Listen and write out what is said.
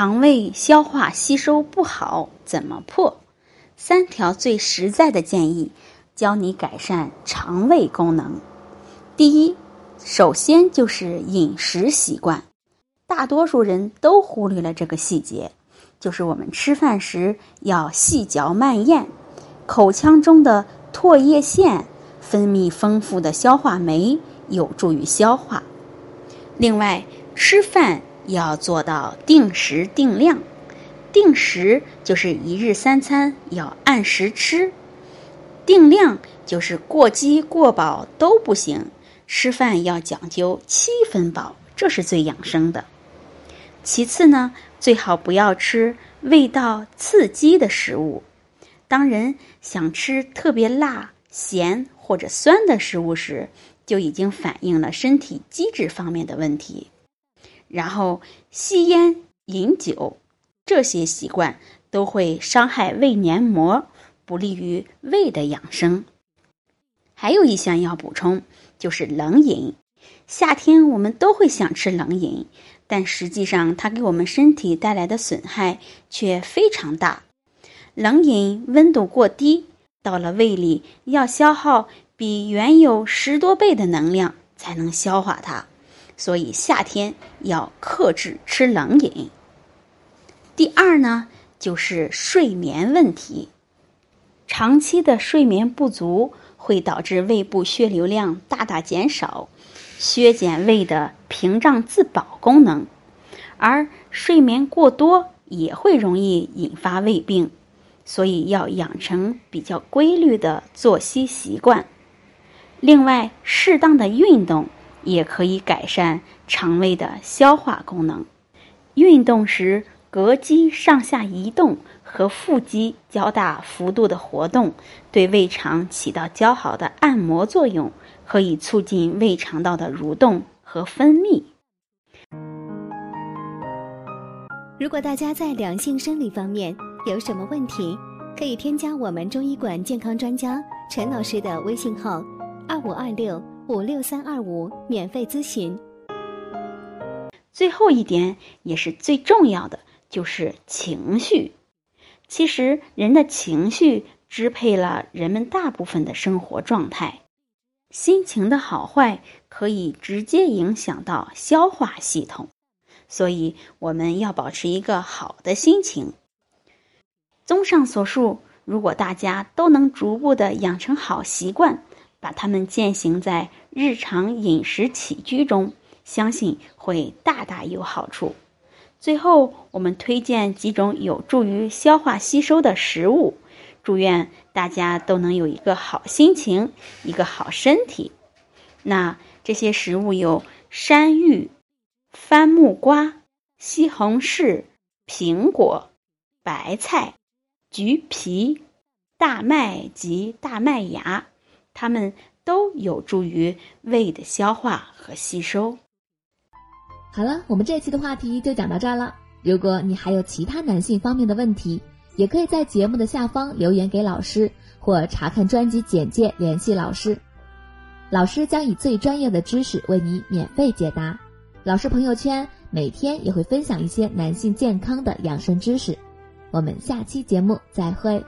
肠胃消化吸收不好怎么破？三条最实在的建议，教你改善肠胃功能。第一，首先就是饮食习惯，大多数人都忽略了这个细节，就是我们吃饭时要细嚼慢咽，口腔中的唾液腺分泌丰富的消化酶，有助于消化。另外，吃饭。要做到定时定量，定时就是一日三餐要按时吃，定量就是过饥过饱都不行，吃饭要讲究七分饱，这是最养生的。其次呢，最好不要吃味道刺激的食物。当人想吃特别辣、咸或者酸的食物时，就已经反映了身体机制方面的问题。然后吸烟、饮酒，这些习惯都会伤害胃黏膜，不利于胃的养生。还有一项要补充，就是冷饮。夏天我们都会想吃冷饮，但实际上它给我们身体带来的损害却非常大。冷饮温度过低，到了胃里要消耗比原有十多倍的能量才能消化它。所以夏天要克制吃冷饮。第二呢，就是睡眠问题。长期的睡眠不足会导致胃部血流量大大减少，削减胃的屏障自保功能，而睡眠过多也会容易引发胃病，所以要养成比较规律的作息习惯。另外，适当的运动。也可以改善肠胃的消化功能。运动时，膈肌上下移动和腹肌较大幅度的活动，对胃肠起到较好的按摩作用，可以促进胃肠道的蠕动和分泌。如果大家在两性生理方面有什么问题，可以添加我们中医馆健康专家陈老师的微信号：二五二六。五六三二五，免费咨询。最后一点也是最重要的，就是情绪。其实，人的情绪支配了人们大部分的生活状态，心情的好坏可以直接影响到消化系统，所以我们要保持一个好的心情。综上所述，如果大家都能逐步的养成好习惯。把它们践行在日常饮食起居中，相信会大大有好处。最后，我们推荐几种有助于消化吸收的食物，祝愿大家都能有一个好心情，一个好身体。那这些食物有山芋、番木瓜、西红柿、苹果、白菜、橘皮、大麦及大麦芽。它们都有助于胃的消化和吸收。好了，我们这期的话题就讲到这儿了。如果你还有其他男性方面的问题，也可以在节目的下方留言给老师，或查看专辑简介联系老师。老师将以最专业的知识为你免费解答。老师朋友圈每天也会分享一些男性健康的养生知识。我们下期节目再会。